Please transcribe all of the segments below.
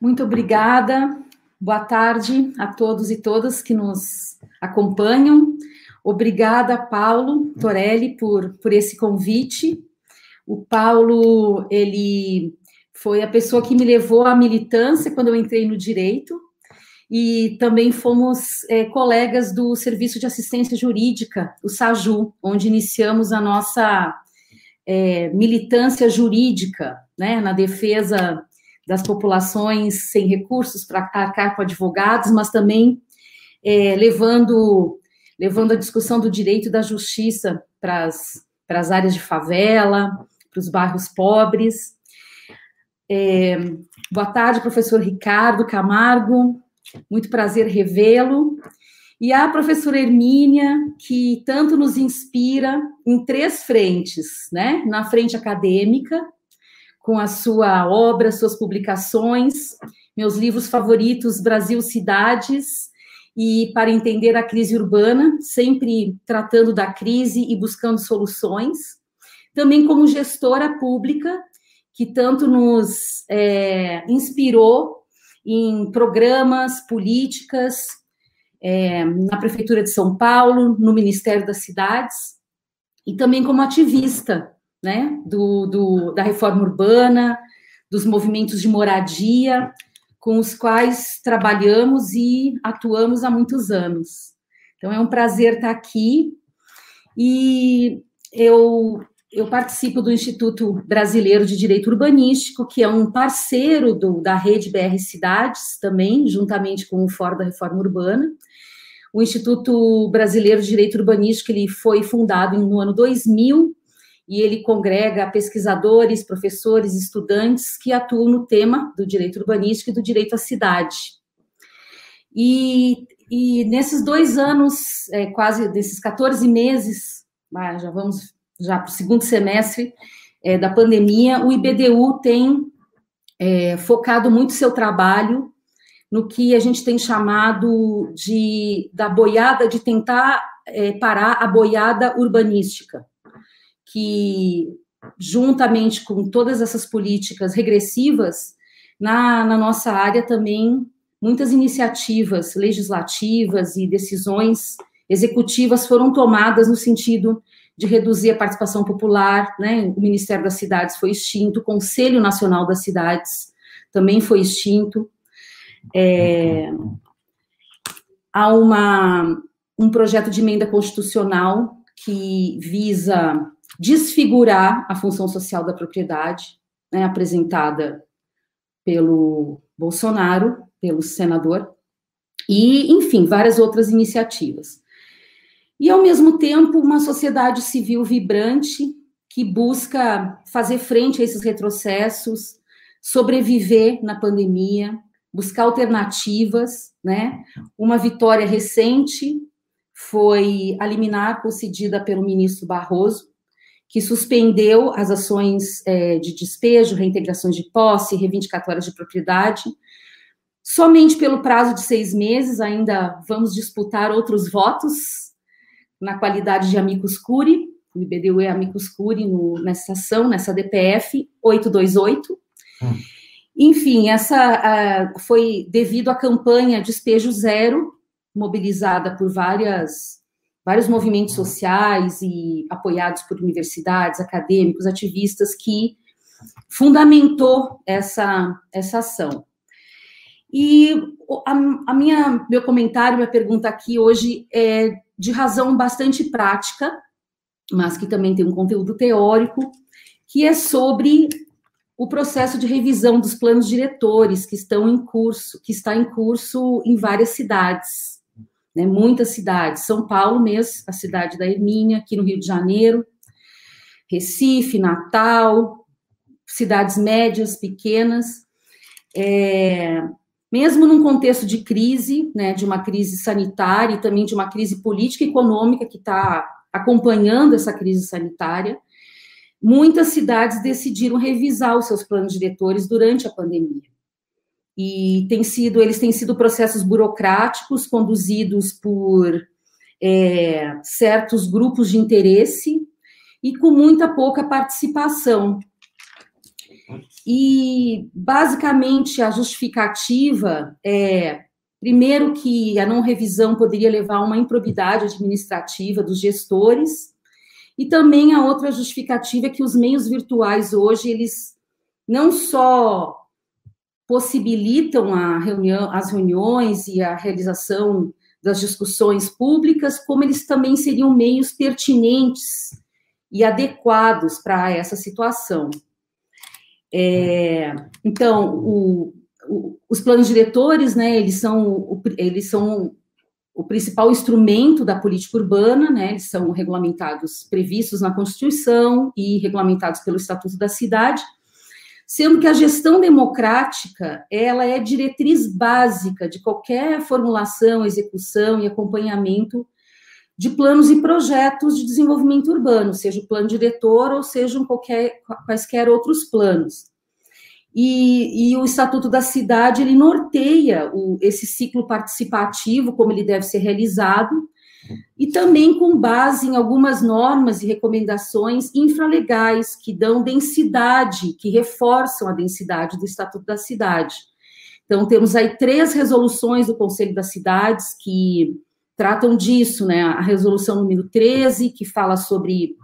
Muito obrigada. Boa tarde a todos e todas que nos acompanham. Obrigada, Paulo Torelli, por, por esse convite. O Paulo, ele foi a pessoa que me levou à militância quando eu entrei no direito, e também fomos é, colegas do Serviço de Assistência Jurídica, o SAJU, onde iniciamos a nossa é, militância jurídica, né, na defesa das populações sem recursos para arcar com advogados, mas também é, levando, levando a discussão do direito e da justiça para as áreas de favela, para os bairros pobres. É, boa tarde, professor Ricardo Camargo, muito prazer revê-lo. E a professora Hermínia, que tanto nos inspira em três frentes, né? Na frente acadêmica, com a sua obra, suas publicações, meus livros favoritos, Brasil Cidades, e para entender a crise urbana, sempre tratando da crise e buscando soluções. Também como gestora pública, que tanto nos é, inspirou em programas, políticas, é, na Prefeitura de São Paulo, no Ministério das Cidades, e também como ativista né, do, do, da reforma urbana, dos movimentos de moradia, com os quais trabalhamos e atuamos há muitos anos. Então, é um prazer estar aqui. E eu eu participo do Instituto Brasileiro de Direito Urbanístico, que é um parceiro do, da rede BR Cidades, também, juntamente com o Fórum da Reforma Urbana. O Instituto Brasileiro de Direito Urbanístico ele foi fundado no ano 2000 e ele congrega pesquisadores, professores, estudantes que atuam no tema do direito urbanístico e do direito à cidade. E, e nesses dois anos, é, quase desses 14 meses, ah, já vamos já para o segundo semestre é, da pandemia, o IBDU tem é, focado muito seu trabalho no que a gente tem chamado de da boiada, de tentar é, parar a boiada urbanística, que juntamente com todas essas políticas regressivas, na, na nossa área também muitas iniciativas legislativas e decisões executivas foram tomadas no sentido de reduzir a participação popular, né? O Ministério das Cidades foi extinto, o Conselho Nacional das Cidades também foi extinto. É, há uma, um projeto de emenda constitucional que visa desfigurar a função social da propriedade, né, apresentada pelo Bolsonaro, pelo senador, e, enfim, várias outras iniciativas e, ao mesmo tempo, uma sociedade civil vibrante que busca fazer frente a esses retrocessos, sobreviver na pandemia, buscar alternativas, né? Uma vitória recente foi a liminar concedida pelo ministro Barroso, que suspendeu as ações é, de despejo, reintegrações de posse, reivindicatórias de propriedade, somente pelo prazo de seis meses, ainda vamos disputar outros votos na qualidade de amicus curi, o IBDU é amicus curi no, nessa ação, nessa DPF 828. Hum. Enfim, essa foi devido à campanha Despejo Zero, mobilizada por várias, vários movimentos sociais e apoiados por universidades, acadêmicos, ativistas, que fundamentou essa, essa ação. E a, a minha, meu comentário, minha pergunta aqui hoje é de razão bastante prática, mas que também tem um conteúdo teórico, que é sobre o processo de revisão dos planos diretores que estão em curso, que está em curso em várias cidades, né, muitas cidades, São Paulo mesmo, a cidade da Hermínia, aqui no Rio de Janeiro, Recife, Natal, cidades médias, pequenas, é, mesmo num contexto de crise, né, de uma crise sanitária e também de uma crise política e econômica que está acompanhando essa crise sanitária, muitas cidades decidiram revisar os seus planos diretores durante a pandemia. E tem sido, eles têm sido processos burocráticos conduzidos por é, certos grupos de interesse e com muita pouca participação. E, basicamente, a justificativa é, primeiro, que a não revisão poderia levar a uma improbidade administrativa dos gestores, e também a outra justificativa é que os meios virtuais hoje, eles não só possibilitam a reunião, as reuniões e a realização das discussões públicas, como eles também seriam meios pertinentes e adequados para essa situação. É, então, o, o, os planos diretores, né, eles são, eles são o principal instrumento da política urbana, né, eles são regulamentados, previstos na Constituição e regulamentados pelo Estatuto da Cidade, sendo que a gestão democrática, ela é diretriz básica de qualquer formulação, execução e acompanhamento de planos e projetos de desenvolvimento urbano, seja o plano diretor ou sejam qualquer, quaisquer outros planos. E, e, o Estatuto da Cidade, ele norteia o, esse ciclo participativo, como ele deve ser realizado, e também com base em algumas normas e recomendações infralegais que dão densidade, que reforçam a densidade do Estatuto da Cidade. Então, temos aí três resoluções do Conselho das Cidades que tratam disso, né? A resolução número 13, que fala sobre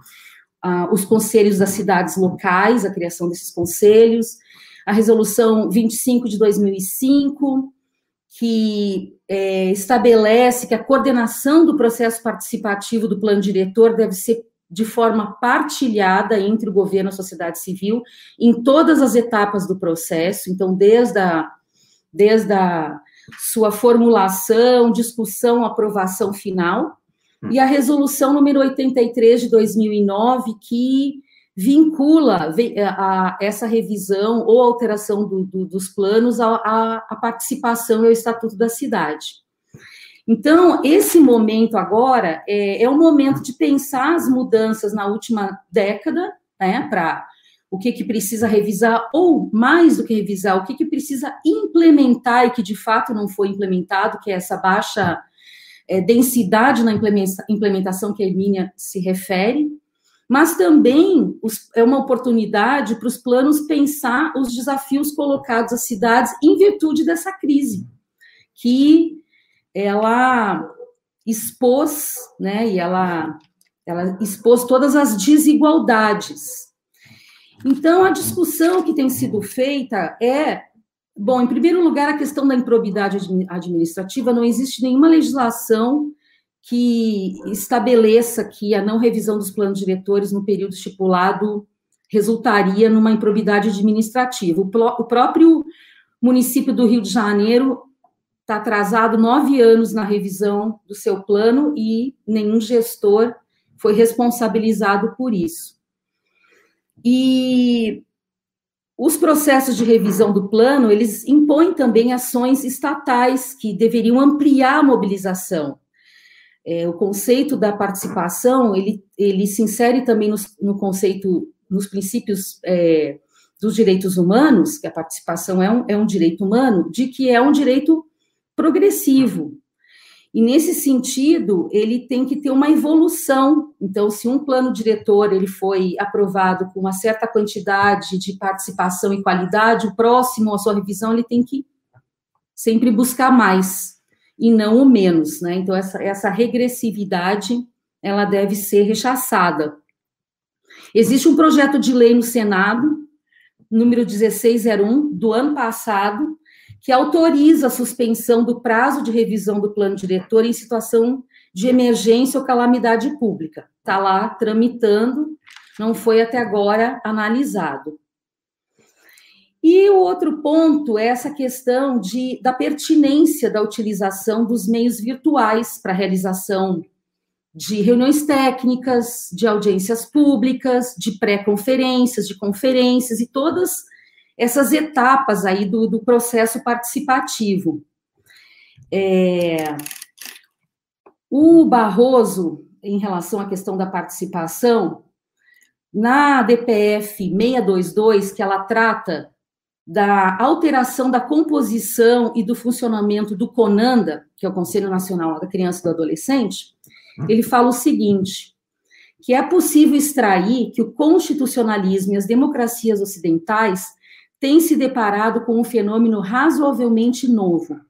uh, os conselhos das cidades locais, a criação desses conselhos, a resolução 25 de 2005, que é, estabelece que a coordenação do processo participativo do plano diretor deve ser de forma partilhada entre o governo e a sociedade civil em todas as etapas do processo, então, desde a, desde a sua formulação, discussão, aprovação final, e a resolução número 83 de 2009, que vincula a, essa revisão ou alteração do, do, dos planos à, participação e ao estatuto da cidade. Então, esse momento agora é, é o momento de pensar as mudanças na última década, né, para o que, que precisa revisar, ou mais do que revisar, o que, que precisa implementar e que de fato não foi implementado, que é essa baixa é, densidade na implementação que a Hermínia se refere, mas também os, é uma oportunidade para os planos pensar os desafios colocados às cidades em virtude dessa crise, que ela expôs, né, e ela, ela expôs todas as desigualdades. Então, a discussão que tem sido feita é, bom, em primeiro lugar, a questão da improbidade administrativa, não existe nenhuma legislação que estabeleça que a não revisão dos planos diretores no período estipulado resultaria numa improbidade administrativa. O, o próprio município do Rio de Janeiro está atrasado nove anos na revisão do seu plano e nenhum gestor foi responsabilizado por isso. E os processos de revisão do plano, eles impõem também ações estatais que deveriam ampliar a mobilização é, o conceito da participação, ele, ele se insere também no, no conceito, nos princípios é, dos direitos humanos, que a participação é um, é um direito humano, de que é um direito progressivo. E nesse sentido, ele tem que ter uma evolução. Então, se um plano diretor ele foi aprovado com uma certa quantidade de participação e qualidade, o próximo, a sua revisão, ele tem que sempre buscar mais e não o menos, né? Então, essa, essa regressividade, ela deve ser rechaçada. Existe um projeto de lei no Senado, número 1601, do ano passado, que autoriza a suspensão do prazo de revisão do plano diretor em situação de emergência ou calamidade pública. Está lá tramitando, não foi até agora analisado. E o outro ponto é essa questão de, da pertinência da utilização dos meios virtuais para a realização de reuniões técnicas, de audiências públicas, de pré-conferências, de conferências e todas essas etapas aí do, do processo participativo. É, o Barroso, em relação à questão da participação, na DPF 622, que ela trata da alteração da composição e do funcionamento do CONANDA, que é o Conselho Nacional da Criança e do Adolescente, ele fala o seguinte, que é possível extrair que o constitucionalismo e as democracias ocidentais têm se deparado com um fenômeno razoavelmente novo.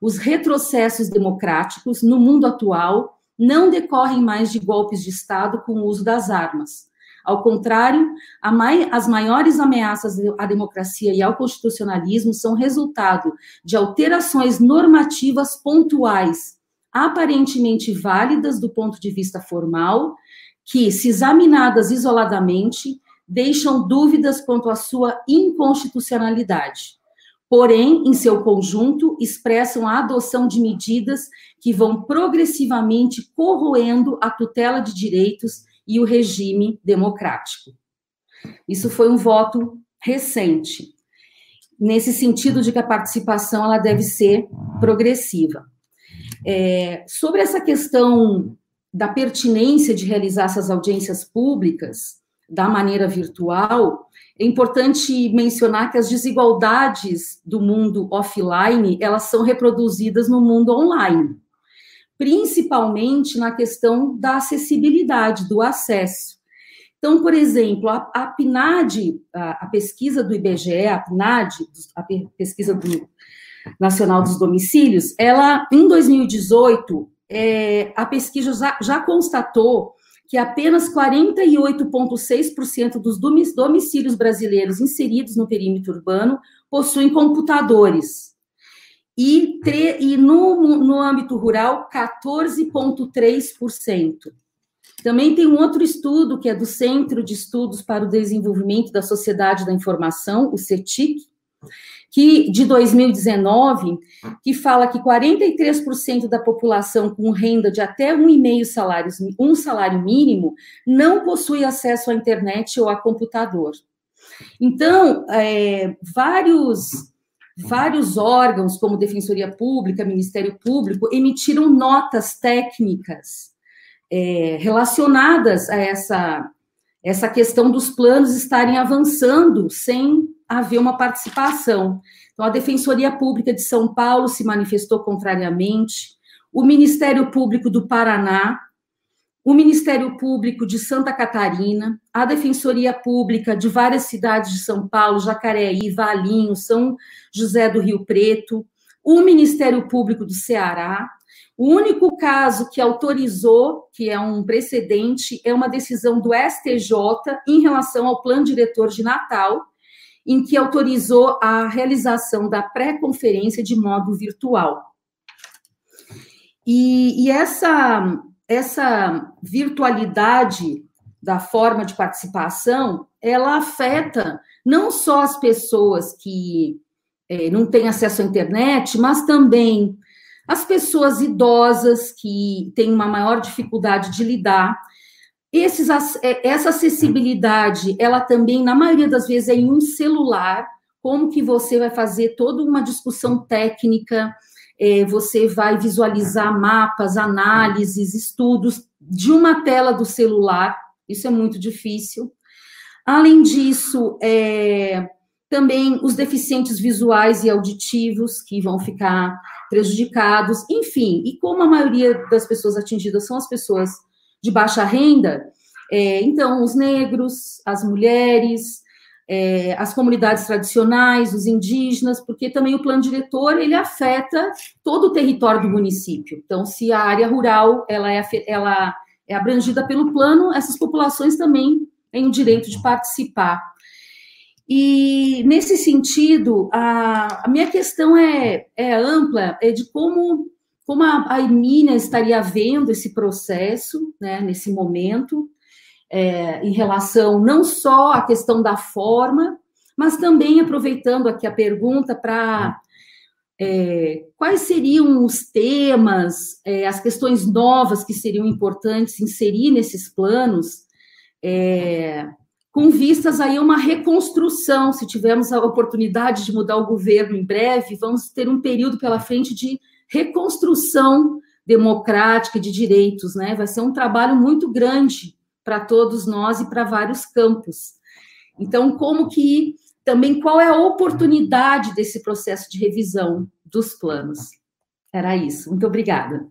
Os retrocessos democráticos no mundo atual não decorrem mais de golpes de Estado com o uso das armas. Ao contrário, mai as maiores ameaças à democracia e ao constitucionalismo são resultado de alterações normativas pontuais, aparentemente válidas do ponto de vista formal, que, se examinadas isoladamente, deixam dúvidas quanto à sua inconstitucionalidade. Porém, em seu conjunto, expressam a adoção de medidas que vão progressivamente corroendo a tutela de direitos e o regime democrático. Isso foi um voto recente, nesse sentido de que a participação ela deve ser progressiva. É, sobre essa questão da pertinência de realizar essas audiências públicas da maneira virtual, é importante mencionar que as desigualdades do mundo offline, elas são reproduzidas no mundo online, principalmente na questão da acessibilidade, do acesso. Então, por exemplo, a, a PNAD, a, a, pesquisa do IBGE, a PNAD, a pesquisa do Nacional dos Domicílios, ela, em 2018, é, a pesquisa já, já constatou que apenas 48,6% dos domicílios brasileiros inseridos no perímetro urbano possuem computadores. E, e no, no âmbito rural, 14,3%. Também tem um outro estudo, que é do Centro de Estudos para o Desenvolvimento da Sociedade da Informação, o CETIC, que de 2019, que fala que 43% da população com renda de até um e meio salários, um salário mínimo, não possui acesso à internet ou a computador. Então, é, vários vários órgãos, como Defensoria Pública, Ministério Público, emitiram notas técnicas é, relacionadas a essa, essa questão dos planos estarem avançando sem haver uma participação. Então, a Defensoria Pública de São Paulo se manifestou contrariamente, o Ministério Público do Paraná, o Ministério Público de Santa Catarina, a Defensoria Pública de várias cidades de São Paulo, Jacareí, Valinho, São José do Rio Preto, o Ministério Público do Ceará. O único caso que autorizou, que é um precedente, é uma decisão do STJ em relação ao plano diretor de Natal, em que autorizou a realização da pré-conferência de modo virtual. E, e, essa, essa virtualidade da forma de participação, ela afeta não só as pessoas que é, não têm acesso à internet, mas também as pessoas idosas que têm uma maior dificuldade de lidar. Esses, é, essa acessibilidade, ela também, na maioria das vezes, é em um celular, como que você vai fazer toda uma discussão técnica, é, você vai visualizar mapas, análises, estudos de uma tela do celular, isso é muito difícil. Além disso, é, também os deficientes visuais e auditivos que vão ficar prejudicados, enfim, e como a maioria das pessoas atingidas são as pessoas de baixa renda, é, então, os negros, as mulheres, é, as comunidades tradicionais, os indígenas, porque também o plano diretor ele afeta todo o território do município. Então, se a área rural ela é, ela é abrangida pelo plano, essas populações também têm o direito de participar. E nesse sentido, a, a minha questão é, é ampla, é de como como a, a Emília estaria vendo esse processo, né, nesse momento, é, em relação não só à questão da forma, mas também aproveitando aqui a pergunta para é, quais seriam os temas, é, as questões novas que seriam importantes inserir nesses planos, é, com vistas aí a uma reconstrução. Se tivermos a oportunidade de mudar o governo em breve, vamos ter um período pela frente de reconstrução democrática de direitos, né? Vai ser um trabalho muito grande para todos nós e para vários campos. Então, como que também qual é a oportunidade desse processo de revisão dos planos? Era isso. Muito obrigada.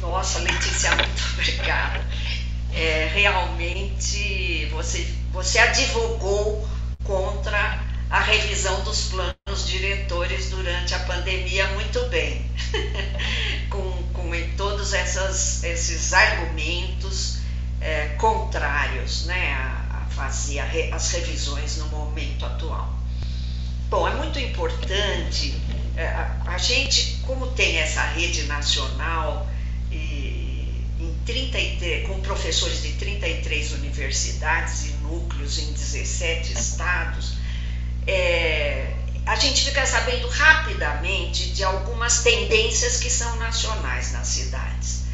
Nossa, Letícia, muito obrigada. É, realmente, você, você advogou contra a revisão dos planos diretores durante a pandemia muito bem, com, com todos essas, esses argumentos é, contrários né, a, a fazer a, as revisões no momento atual. Bom, é muito importante, é, a, a gente, como tem essa rede nacional, e, em 33, com professores de 33 universidades e núcleos em 17 estados, é, a gente fica sabendo rapidamente de algumas tendências que são nacionais nas cidades.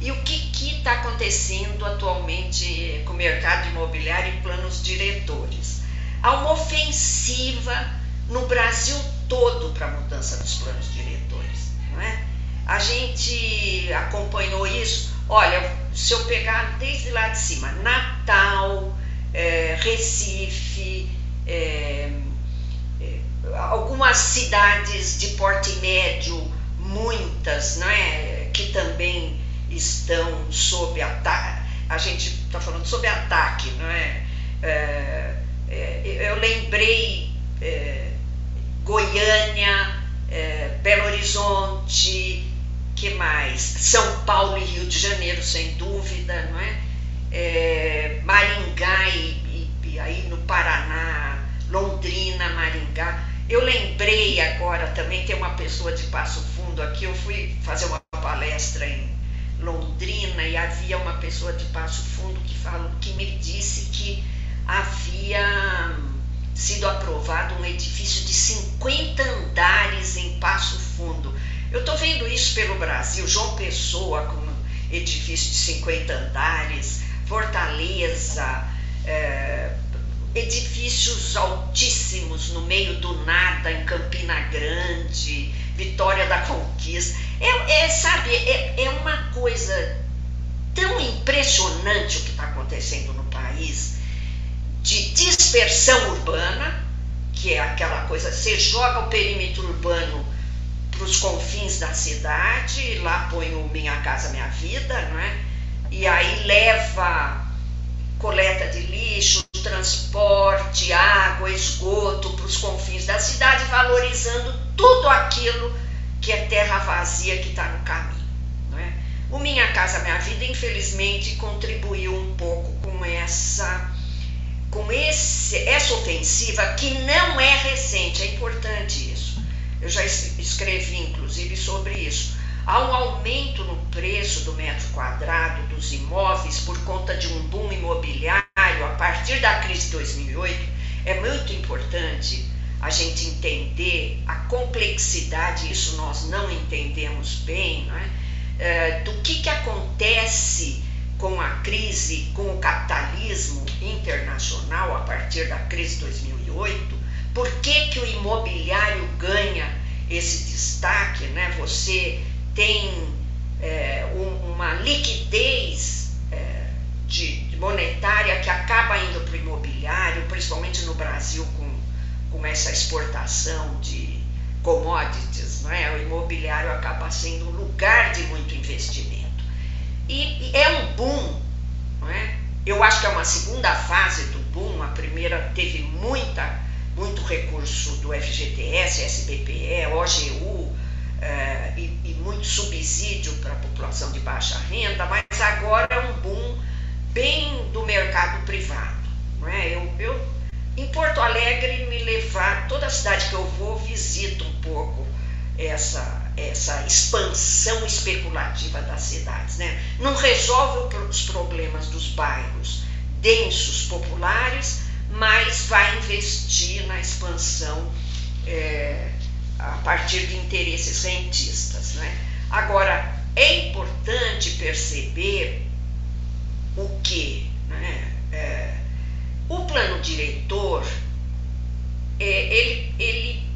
E o que está acontecendo atualmente com o mercado imobiliário e planos diretores? Há uma ofensiva no Brasil todo para a mudança dos planos diretores. Não é? A gente acompanhou isso. Olha, se eu pegar desde lá de cima, Natal, é, Recife, é, algumas cidades de porte médio, muitas, né, que também estão sob ataque. A gente está falando sobre ataque, não é? é, é eu lembrei é, Goiânia, é, Belo Horizonte, que mais? São Paulo e Rio de Janeiro, sem dúvida, não é? é Maringá e, e, e aí no Paraná, Londrina, Maringá. Eu lembrei agora também, tem uma pessoa de Passo Fundo aqui, eu fui fazer uma palestra em Londrina e havia uma pessoa de Passo Fundo que, falou, que me disse que havia sido aprovado um edifício de 50 andares em Passo Fundo. Eu estou vendo isso pelo Brasil, João Pessoa com um edifício de 50 andares, Fortaleza, é, edifícios altíssimos no meio do nada, em Campina Grande, Vitória da Conquista. É, é sabe, é, é uma coisa tão impressionante o que está acontecendo no país de dispersão urbana, que é aquela coisa, você joga o perímetro urbano para os confins da cidade, lá põe o Minha Casa Minha Vida, não é? E aí leva coleta de lixo, transporte, água, esgoto para os confins da cidade, valorizando tudo aquilo que é terra vazia que está no caminho. Não é? O Minha Casa Minha Vida, infelizmente, contribuiu um pouco com essa com esse, essa ofensiva que não é recente, é importante isso. Eu já escrevi, inclusive, sobre isso. Há um aumento no preço do metro quadrado dos imóveis por conta de um boom imobiliário partir da crise de 2008. É muito importante a gente entender a complexidade, isso nós não entendemos bem, não é? É, do que, que acontece com a crise, com o capitalismo internacional a partir da crise de 2008, por que, que o imobiliário ganha esse destaque, né? Você tem é, um, uma liquidez é, de, monetária que acaba indo para o imobiliário, principalmente no Brasil com, com essa exportação de commodities, não é? o imobiliário acaba sendo um lugar de muito investimento. E, e é um boom, não é? eu acho que é uma segunda fase do boom, a primeira teve muita, muito recurso do FGTS, SBPE, OGU, é, e, e, muito subsídio para a população de baixa renda, mas agora é um boom bem do mercado privado. Não é? eu, eu, em Porto Alegre, me levar, toda cidade que eu vou, visito um pouco essa, essa expansão especulativa das cidades. Né? Não resolve os problemas dos bairros densos, populares, mas vai investir na expansão. É, a partir de interesses rentistas. Né? Agora, é importante perceber o que né? é, o plano diretor, é, ele, ele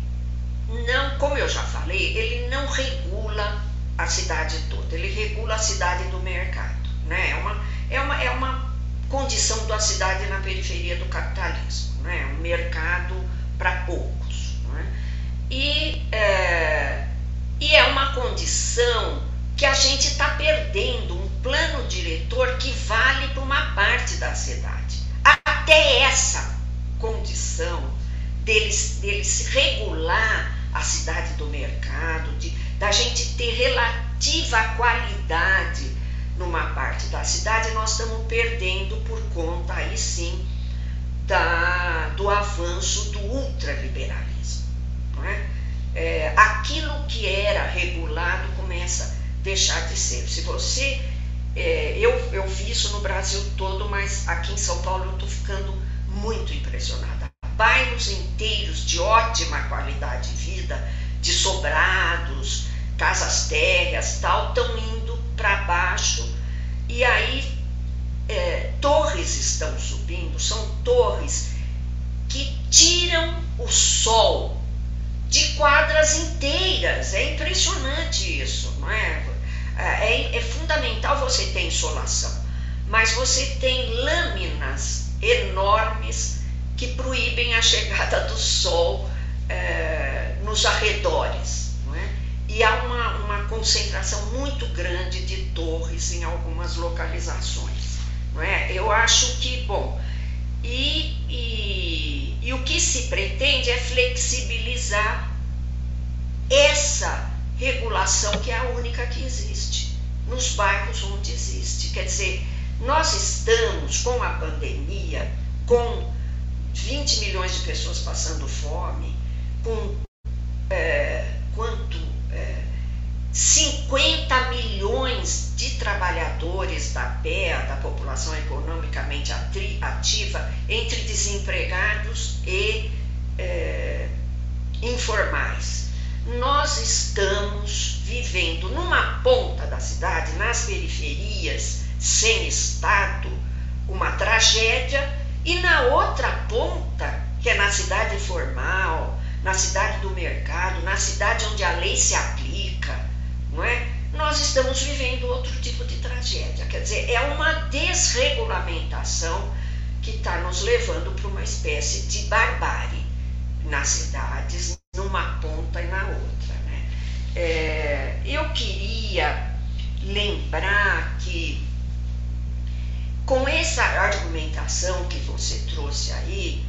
não, como eu já falei, ele não regula a cidade toda, ele regula a cidade do mercado. Né? É, uma, é, uma, é uma condição da cidade na periferia do capitalismo, né? um mercado para poucos. E, é, e é uma condição que a gente está perdendo plano diretor que vale para uma parte da cidade. Até essa condição deles, deles regular a cidade do mercado, de, da gente ter relativa qualidade numa parte da cidade, nós estamos perdendo por conta, aí sim, da, do avanço do ultraliberalismo. Não é? É, aquilo que era regulado começa a deixar de ser. Se você. É, eu, eu vi isso no Brasil todo, mas aqui em São Paulo eu estou ficando muito impressionada. Bairros inteiros de ótima qualidade de vida, de sobrados, casas térreas, tal, estão indo para baixo e aí é, torres estão subindo, são torres que tiram o sol de quadras inteiras. É impressionante isso, não é? É, é, é fundamental você ter insolação, mas você tem lâminas enormes que proíbem a chegada do sol é, nos arredores. É? E há uma, uma concentração muito grande de torres em algumas localizações. É? Eu acho que, bom, e, e, e o que se pretende é flexibilizar essa regulação que é a única que existe nos bairros onde existe. Quer dizer, nós estamos com a pandemia, com 20 milhões de pessoas passando fome, com é, quanto 50 milhões de trabalhadores da PEA, da população economicamente ativa, entre desempregados e é, informais. Nós estamos vivendo numa ponta da cidade, nas periferias, sem Estado, uma tragédia, e na outra ponta, que é na cidade formal, na cidade do mercado, na cidade onde a lei se aplica, não é? Nós estamos vivendo outro tipo de tragédia. Quer dizer, é uma desregulamentação que está nos levando para uma espécie de barbárie nas cidades, numa ponta e na outra. Né? É, eu queria lembrar que com essa argumentação que você trouxe aí,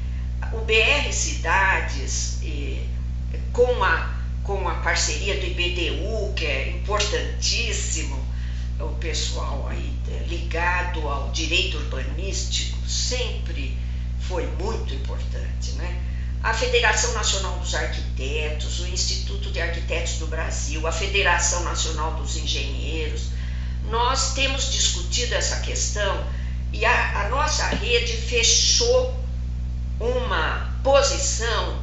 o BR Cidades, com a com a parceria do IBDU, que é importantíssimo, o pessoal aí ligado ao direito urbanístico sempre foi muito importante, né? A Federação Nacional dos Arquitetos, o Instituto de Arquitetos do Brasil, a Federação Nacional dos Engenheiros, nós temos discutido essa questão e a, a nossa rede fechou uma posição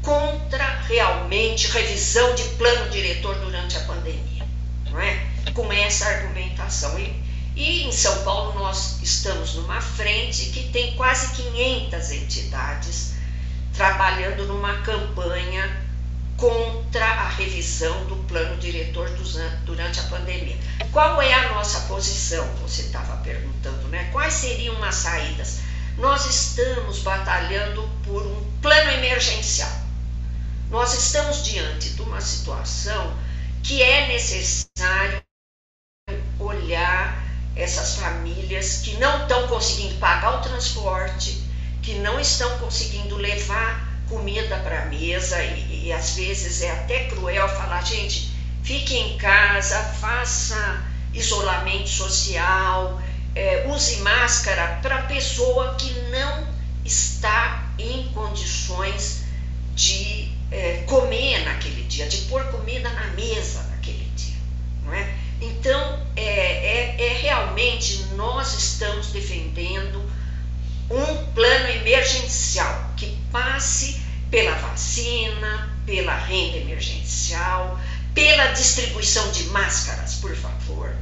contra realmente revisão de plano diretor durante a pandemia, não é? Com essa argumentação. E, e em São Paulo nós estamos numa frente que tem quase 500 entidades trabalhando numa campanha contra a revisão do plano diretor durante a pandemia. Qual é a nossa posição? Você estava perguntando, né? Quais seriam as saídas? Nós estamos batalhando por um plano emergencial nós estamos diante de uma situação que é necessário olhar essas famílias que não estão conseguindo pagar o transporte, que não estão conseguindo levar comida para a mesa e, e, às vezes é até cruel falar, gente, fique em casa, faça isolamento social, é, use máscara para pessoa que não está em condições de é, comer naquele dia, de pôr comida na mesa naquele dia. Não é? Então, é, é, é realmente nós estamos defendendo um plano emergencial que passe pela vacina, pela renda emergencial, pela distribuição de máscaras, por favor.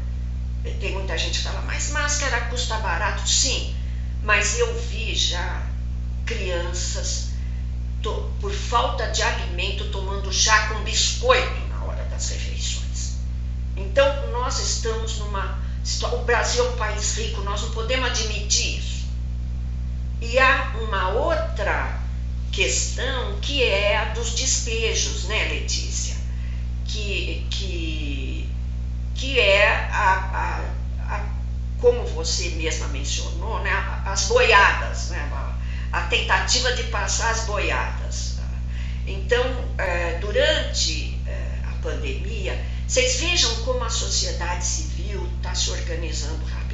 Tem muita gente que fala, mas máscara custa barato? Sim, mas eu vi já crianças por falta de alimento, tomando chá com biscoito na hora das refeições. Então, nós estamos numa. O Brasil é um país rico, nós não podemos admitir isso. E há uma outra questão que é a dos despejos, né, Letícia? Que, que que é a, a, a, como você mesma mencionou, né, as boiadas, né, a, a tentativa de passar as boiadas. Então, é, durante é, a pandemia, vocês vejam como a sociedade civil está se organizando rapidamente.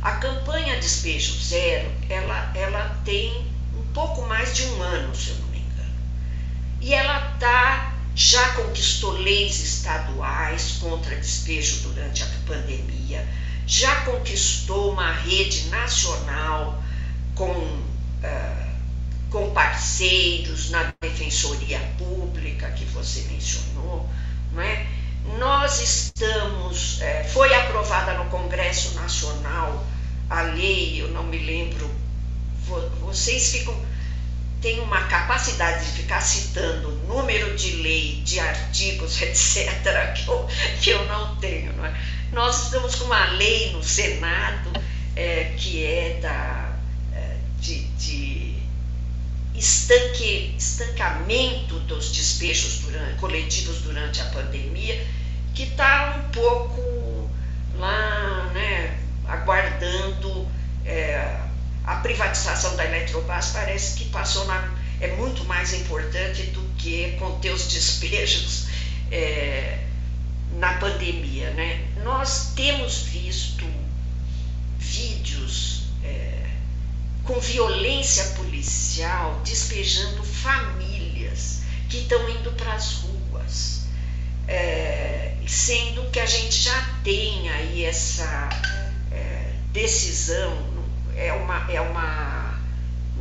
A campanha Despejo Zero, ela, ela tem um pouco mais de um ano, se eu não me engano. E ela tá, já conquistou leis estaduais contra despejo durante a pandemia, já conquistou uma rede nacional com, uh, com parceiros na Defensoria Pública, que você mencionou, não é? Nós estamos, é, foi aprovada no Congresso Nacional a lei, eu não me lembro, vocês ficam, têm uma capacidade de ficar citando número de lei, de artigos, etc., que eu, que eu não tenho. Não é? Nós estamos com uma lei no Senado é, que é da, é, de, de estanque, estancamento dos despejos durante, coletivos durante a pandemia, que está um pouco lá, né, aguardando é, a privatização da Eletrobras, parece que passou na. é muito mais importante do que conter os despejos é, na pandemia. Né? Nós temos visto vídeos é, com violência policial despejando famílias que estão indo para as ruas, é, sendo que a gente já tem aí essa é, decisão, é uma, é uma,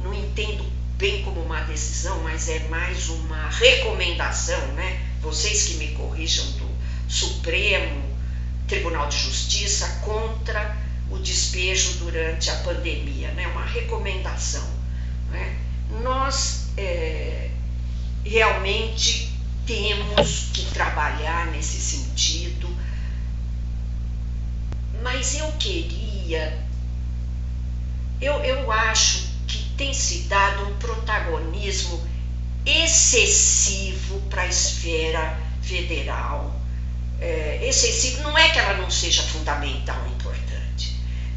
não entendo bem como uma decisão, mas é mais uma recomendação, né? Vocês que me corrijam do Supremo Tribunal de Justiça contra o despejo durante a pandemia, né? uma recomendação. Né? Nós é, realmente temos que trabalhar nesse sentido, mas eu queria, eu, eu acho que tem se dado um protagonismo excessivo para a esfera federal. É, excessivo, não é que ela não seja fundamental,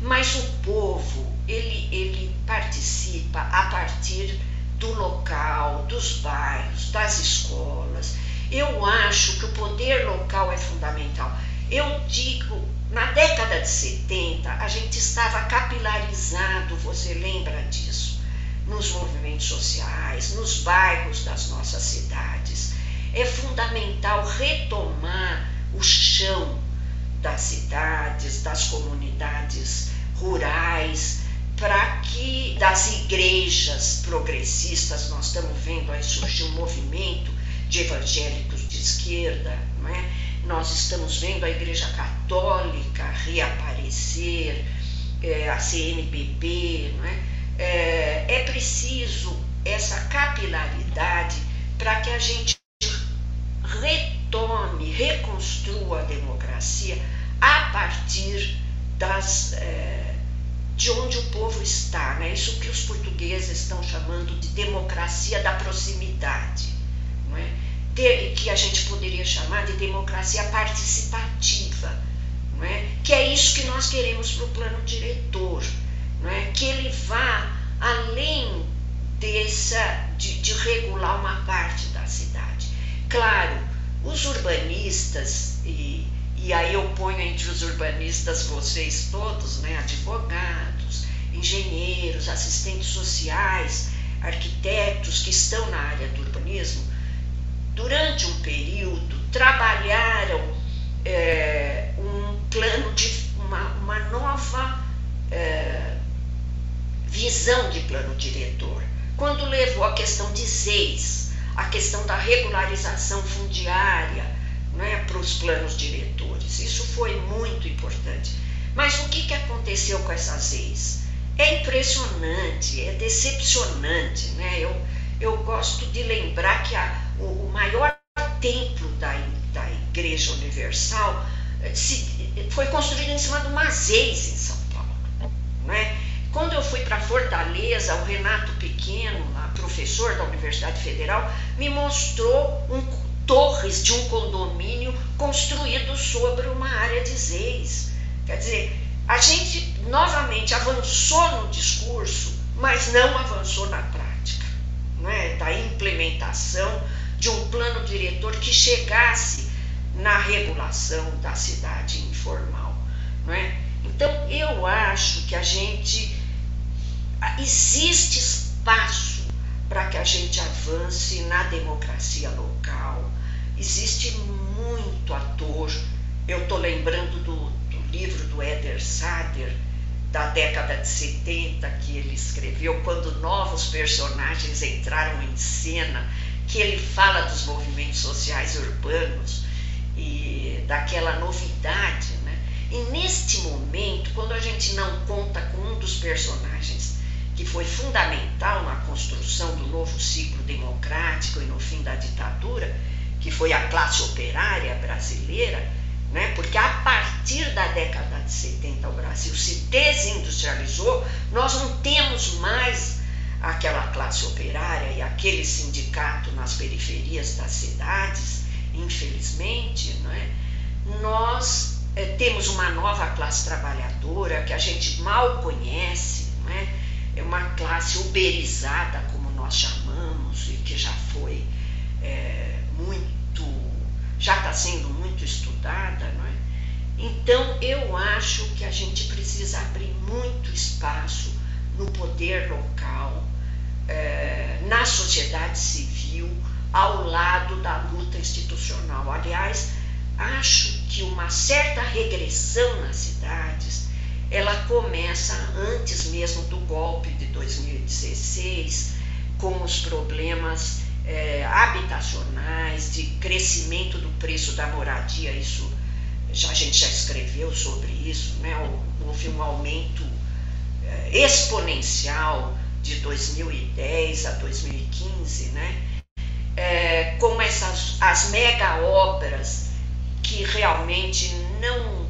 mas o povo ele, ele participa a partir do local, dos bairros, das escolas. Eu acho que o poder local é fundamental. Eu digo, na década de 70, a gente estava capilarizado, você lembra disso, nos movimentos sociais, nos bairros das nossas cidades. É fundamental retomar o chão das cidades, das comunidades rurais, para que das igrejas progressistas, nós estamos vendo aí surgir um movimento de evangélicos de esquerda, não é? nós estamos vendo a Igreja Católica reaparecer, é, a CNBB, não é? É, é preciso essa capilaridade para que a gente retome, reconstrua a democracia a partir das. É, de onde o povo está, né? isso que os portugueses estão chamando de democracia da proximidade, não é? De, que a gente poderia chamar de democracia participativa, não é? que é isso que nós queremos para o plano diretor, não é? que ele vá além dessa, de, de regular uma parte da cidade. Claro, os urbanistas e e aí eu ponho entre os urbanistas vocês todos, né, advogados, engenheiros, assistentes sociais, arquitetos que estão na área do urbanismo, durante um período trabalharam é, um plano de uma, uma nova é, visão de plano diretor, quando levou a questão de ZEIS, a questão da regularização fundiária, né, para os planos diretores. Isso foi muito importante. Mas o que, que aconteceu com essas leis? É impressionante, é decepcionante. Né? Eu, eu gosto de lembrar que a, o, o maior templo da, da Igreja Universal eh, se, foi construído em cima de umas ex em São Paulo. Né? Quando eu fui para Fortaleza, o Renato Pequeno, professor da Universidade Federal, me mostrou um torres de um condomínio construído sobre uma área de zeis. Quer dizer, a gente novamente avançou no discurso, mas não avançou na prática, não é? da implementação de um plano diretor que chegasse na regulação da cidade informal. Não é? Então, eu acho que a gente. Existe espaço para que a gente avance na democracia local, existe muito ator. Eu estou lembrando do, do livro do Eder Sader, da década de 70, que ele escreveu, quando novos personagens entraram em cena, que ele fala dos movimentos sociais urbanos e daquela novidade, né? E neste momento, quando a gente não conta com um dos personagens que foi fundamental na construção do novo ciclo democrático e no fim da ditadura, que foi a classe operária brasileira, né? porque a partir da década de 70 o Brasil se desindustrializou, nós não temos mais aquela classe operária e aquele sindicato nas periferias das cidades, infelizmente, não é? nós é, temos uma nova classe trabalhadora que a gente mal conhece, é? uma classe uberizada, como nós chamamos, e que já foi é, muito, já está sendo muito estudada, não é? Então, eu acho que a gente precisa abrir muito espaço no poder local, é, na sociedade civil, ao lado da luta institucional. Aliás, acho que uma certa regressão nas cidades ela começa antes mesmo do golpe de 2016, com os problemas é, habitacionais, de crescimento do preço da moradia, isso já, a gente já escreveu sobre isso, né? houve um aumento é, exponencial de 2010 a 2015, né? É, com essas as mega obras que realmente não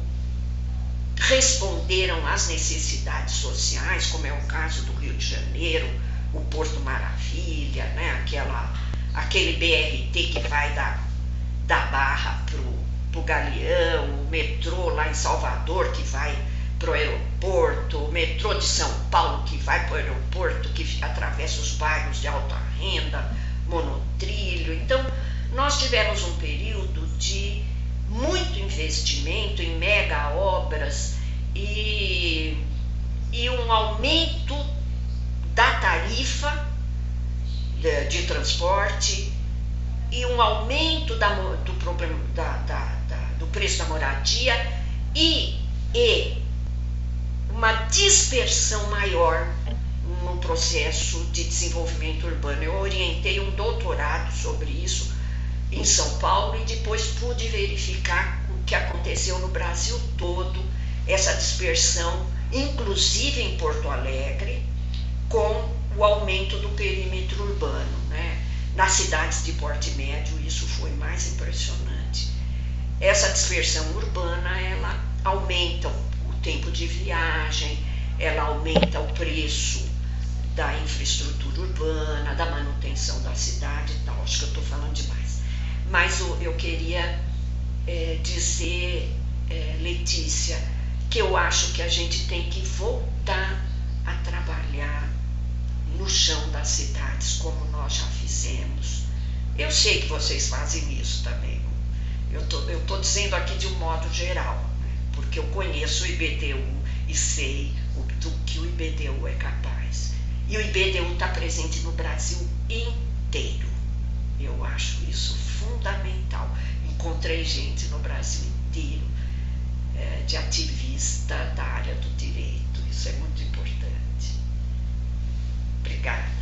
responderam às necessidades sociais, como é o caso do Rio de Janeiro, o Porto Maravilha, né? Aquela, aquele BRT que vai da, da Barra para o Galeão, o metrô lá em Salvador que vai para o aeroporto, o metrô de São Paulo que vai para o aeroporto, que atravessa os bairros de alta renda, monotrilho. Então, nós tivemos um período de muito investimento em mega obras e, e um aumento da tarifa de, de transporte e um aumento da, do, problema, da, da, do preço da moradia e, e uma dispersão maior no processo de desenvolvimento urbano. Eu orientei um doutorado sobre isso em São Paulo e depois pude verificar o que aconteceu no Brasil todo, essa dispersão, inclusive em Porto Alegre, com o aumento do perímetro urbano. Né? Nas cidades de porte médio, isso foi mais impressionante. Essa dispersão urbana, ela aumenta o tempo de viagem, ela aumenta o preço da infraestrutura urbana, da manutenção da cidade e tal. Acho que eu estou falando demais. Mas eu queria é, dizer, é, Letícia, que eu acho que a gente tem que voltar a trabalhar no chão das cidades, como nós já fizemos. Eu sei que vocês fazem isso também. Eu tô, estou tô dizendo aqui de um modo geral, né? porque eu conheço o IBDU e sei o, do que o IBDU é capaz. E o IBDU está presente no Brasil inteiro. Eu acho isso fundamental. Encontrei gente no Brasil inteiro é, de ativista da área do direito, isso é muito importante. Obrigada.